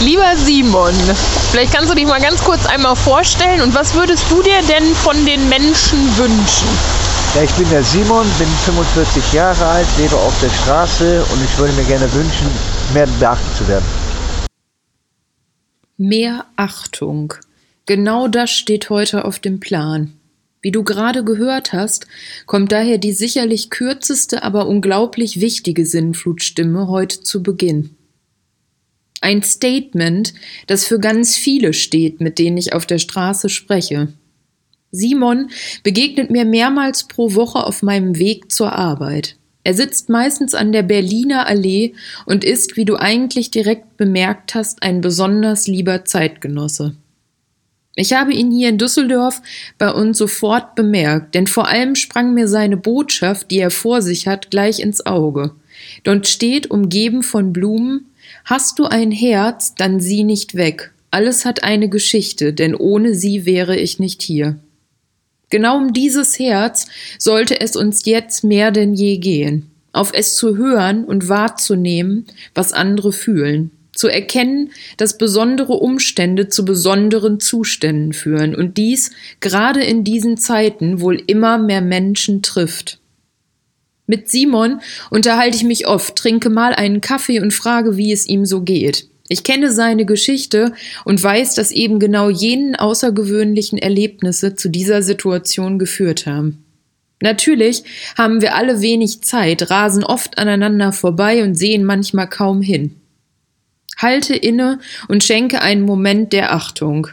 Lieber Simon, vielleicht kannst du dich mal ganz kurz einmal vorstellen und was würdest du dir denn von den Menschen wünschen? Ja, ich bin der Simon, bin 45 Jahre alt, lebe auf der Straße und ich würde mir gerne wünschen, mehr beachtet zu werden. Mehr Achtung. Genau das steht heute auf dem Plan. Wie du gerade gehört hast, kommt daher die sicherlich kürzeste, aber unglaublich wichtige Sinnflutstimme heute zu Beginn. Ein Statement, das für ganz viele steht, mit denen ich auf der Straße spreche. Simon begegnet mir mehrmals pro Woche auf meinem Weg zur Arbeit. Er sitzt meistens an der Berliner Allee und ist, wie du eigentlich direkt bemerkt hast, ein besonders lieber Zeitgenosse. Ich habe ihn hier in Düsseldorf bei uns sofort bemerkt, denn vor allem sprang mir seine Botschaft, die er vor sich hat, gleich ins Auge. Dort steht, umgeben von Blumen, Hast du ein Herz, dann sieh nicht weg. Alles hat eine Geschichte, denn ohne sie wäre ich nicht hier. Genau um dieses Herz sollte es uns jetzt mehr denn je gehen, auf es zu hören und wahrzunehmen, was andere fühlen, zu erkennen, dass besondere Umstände zu besonderen Zuständen führen und dies gerade in diesen Zeiten wohl immer mehr Menschen trifft. Mit Simon unterhalte ich mich oft, trinke mal einen Kaffee und frage, wie es ihm so geht. Ich kenne seine Geschichte und weiß, dass eben genau jenen außergewöhnlichen Erlebnisse zu dieser Situation geführt haben. Natürlich haben wir alle wenig Zeit, rasen oft aneinander vorbei und sehen manchmal kaum hin. Halte inne und schenke einen Moment der Achtung,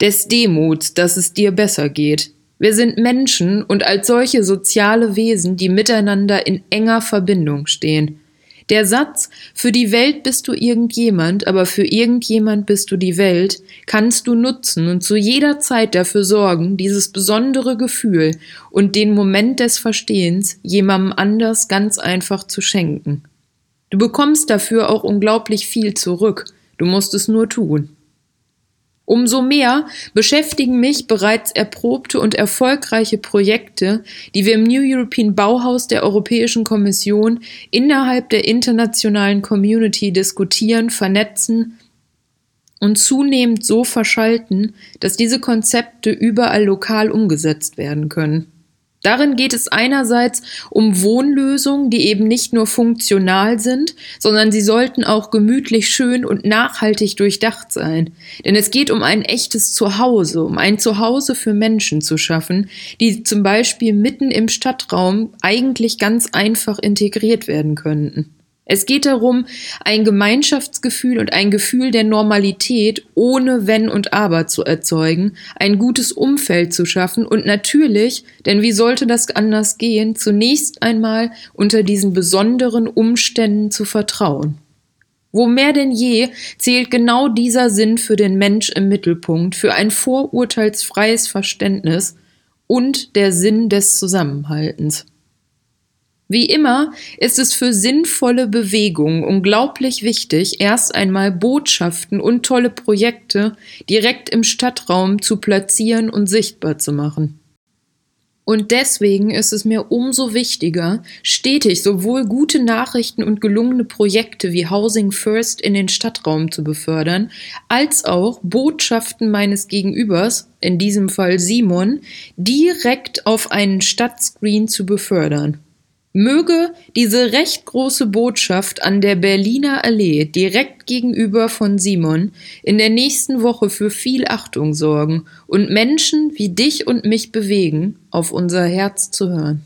des Demuts, dass es dir besser geht. Wir sind Menschen und als solche soziale Wesen, die miteinander in enger Verbindung stehen. Der Satz Für die Welt bist du irgendjemand, aber für irgendjemand bist du die Welt, kannst du nutzen und zu jeder Zeit dafür sorgen, dieses besondere Gefühl und den Moment des Verstehens jemandem anders ganz einfach zu schenken. Du bekommst dafür auch unglaublich viel zurück. Du musst es nur tun. Umso mehr beschäftigen mich bereits erprobte und erfolgreiche Projekte, die wir im New European Bauhaus der Europäischen Kommission innerhalb der internationalen Community diskutieren, vernetzen und zunehmend so verschalten, dass diese Konzepte überall lokal umgesetzt werden können. Darin geht es einerseits um Wohnlösungen, die eben nicht nur funktional sind, sondern sie sollten auch gemütlich schön und nachhaltig durchdacht sein. Denn es geht um ein echtes Zuhause, um ein Zuhause für Menschen zu schaffen, die zum Beispiel mitten im Stadtraum eigentlich ganz einfach integriert werden könnten. Es geht darum, ein Gemeinschaftsgefühl und ein Gefühl der Normalität ohne Wenn und Aber zu erzeugen, ein gutes Umfeld zu schaffen und natürlich, denn wie sollte das anders gehen, zunächst einmal unter diesen besonderen Umständen zu vertrauen. Wo mehr denn je zählt genau dieser Sinn für den Mensch im Mittelpunkt, für ein vorurteilsfreies Verständnis und der Sinn des Zusammenhaltens. Wie immer ist es für sinnvolle Bewegung unglaublich wichtig, erst einmal Botschaften und tolle Projekte direkt im Stadtraum zu platzieren und sichtbar zu machen. Und deswegen ist es mir umso wichtiger, stetig sowohl gute Nachrichten und gelungene Projekte wie Housing First in den Stadtraum zu befördern, als auch Botschaften meines Gegenübers, in diesem Fall Simon, direkt auf einen Stadtscreen zu befördern. Möge diese recht große Botschaft an der Berliner Allee direkt gegenüber von Simon in der nächsten Woche für viel Achtung sorgen und Menschen wie dich und mich bewegen, auf unser Herz zu hören.